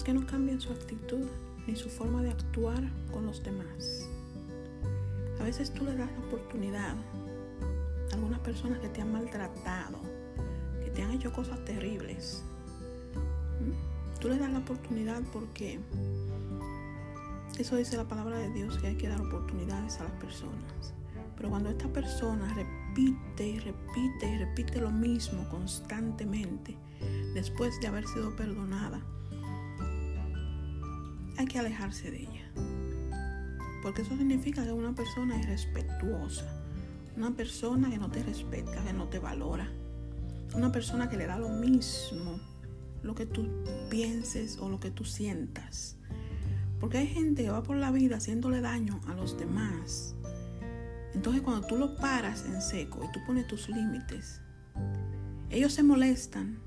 que no cambian su actitud ni su forma de actuar con los demás. A veces tú le das la oportunidad a algunas personas que te han maltratado, que te han hecho cosas terribles. ¿Mm? Tú le das la oportunidad porque eso dice la palabra de Dios, que hay que dar oportunidades a las personas. Pero cuando esta persona repite y repite y repite lo mismo constantemente, después de haber sido perdonada, hay que alejarse de ella. Porque eso significa que una persona es irrespetuosa, una persona que no te respeta, que no te valora, una persona que le da lo mismo lo que tú pienses o lo que tú sientas. Porque hay gente que va por la vida haciéndole daño a los demás. Entonces cuando tú lo paras en seco y tú pones tus límites, ellos se molestan,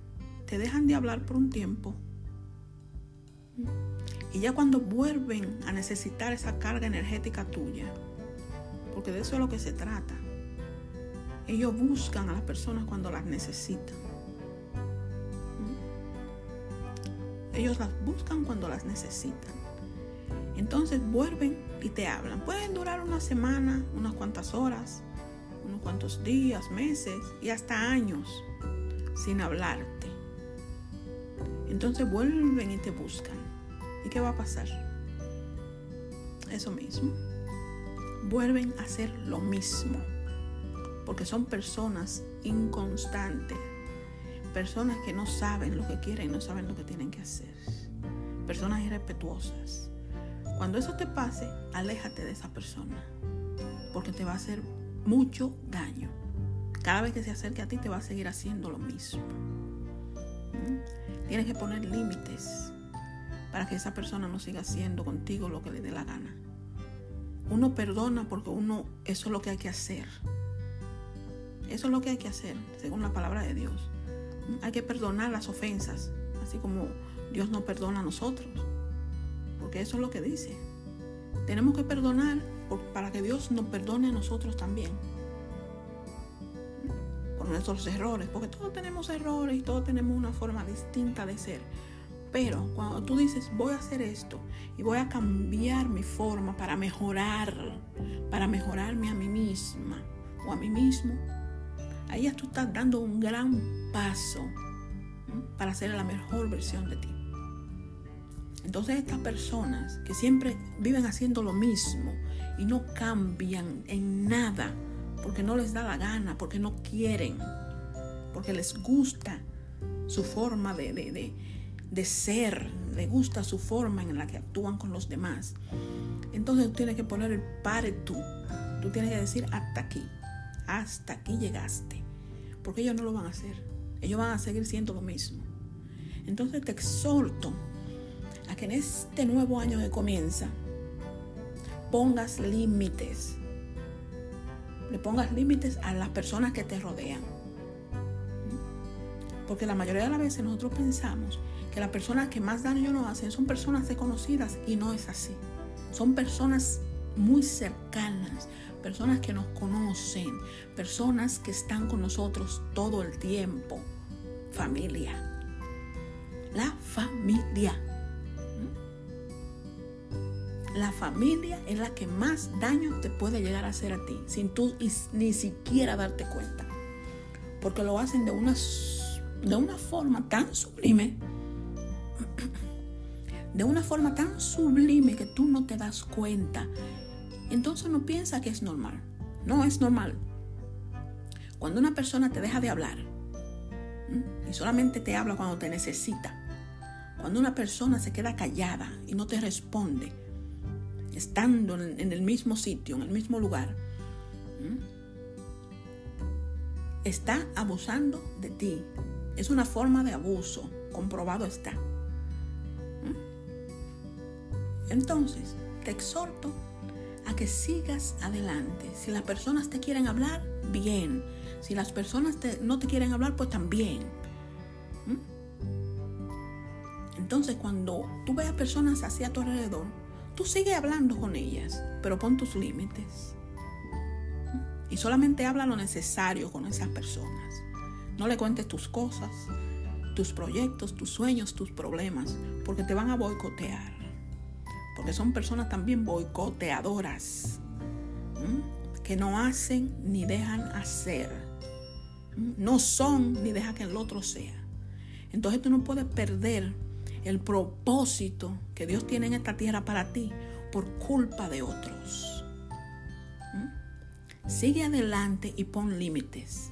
te dejan de hablar por un tiempo y ya cuando vuelven a necesitar esa carga energética tuya, porque de eso es lo que se trata, ellos buscan a las personas cuando las necesitan. ¿Mm? Ellos las buscan cuando las necesitan. Entonces vuelven y te hablan. Pueden durar una semana, unas cuantas horas, unos cuantos días, meses y hasta años sin hablarte. Entonces vuelven y te buscan. ¿Y qué va a pasar? Eso mismo. Vuelven a hacer lo mismo. Porque son personas inconstantes. Personas que no saben lo que quieren, no saben lo que tienen que hacer. Personas irrespetuosas. Cuando eso te pase, aléjate de esa persona. Porque te va a hacer mucho daño. Cada vez que se acerque a ti te va a seguir haciendo lo mismo. ¿Mm? Tienes que poner límites para que esa persona no siga haciendo contigo lo que le dé la gana. Uno perdona porque uno, eso es lo que hay que hacer. Eso es lo que hay que hacer, según la palabra de Dios. Hay que perdonar las ofensas, así como Dios nos perdona a nosotros. Porque eso es lo que dice. Tenemos que perdonar para que Dios nos perdone a nosotros también. Por nuestros errores, porque todos tenemos errores y todos tenemos una forma distinta de ser. Pero cuando tú dices, voy a hacer esto y voy a cambiar mi forma para mejorar, para mejorarme a mí misma o a mí mismo, ahí ya tú estás dando un gran paso para ser la mejor versión de ti. Entonces estas personas que siempre viven haciendo lo mismo y no cambian en nada porque no les da la gana, porque no quieren, porque les gusta su forma de, de, de ser, le gusta su forma en la que actúan con los demás. Entonces tú tienes que poner el pare tú. Tú tienes que decir hasta aquí, hasta aquí llegaste. Porque ellos no lo van a hacer. Ellos van a seguir siendo lo mismo. Entonces te exhorto a que en este nuevo año que comienza pongas límites. Le pongas límites a las personas que te rodean. Porque la mayoría de las veces nosotros pensamos que las personas que más daño nos hacen son personas desconocidas y no es así. Son personas muy cercanas, personas que nos conocen, personas que están con nosotros todo el tiempo. Familia. La familia. ¿Mm? La familia es la que más daño te puede llegar a hacer a ti, sin tú ni siquiera darte cuenta. Porque lo hacen de una, de una forma tan sublime de una forma tan sublime que tú no te das cuenta. Entonces no piensa que es normal. No es normal. Cuando una persona te deja de hablar y solamente te habla cuando te necesita, cuando una persona se queda callada y no te responde, estando en el mismo sitio, en el mismo lugar, está abusando de ti. Es una forma de abuso, comprobado está. Entonces, te exhorto a que sigas adelante. Si las personas te quieren hablar, bien. Si las personas no te quieren hablar, pues también. ¿Mm? Entonces, cuando tú veas personas hacia tu alrededor, tú sigue hablando con ellas, pero pon tus límites. ¿Mm? Y solamente habla lo necesario con esas personas. No le cuentes tus cosas. tus proyectos, tus sueños, tus problemas, porque te van a boicotear. Porque son personas también boicoteadoras, que no hacen ni dejan hacer. No son ni dejan que el otro sea. Entonces tú no puedes perder el propósito que Dios tiene en esta tierra para ti por culpa de otros. Sigue adelante y pon límites.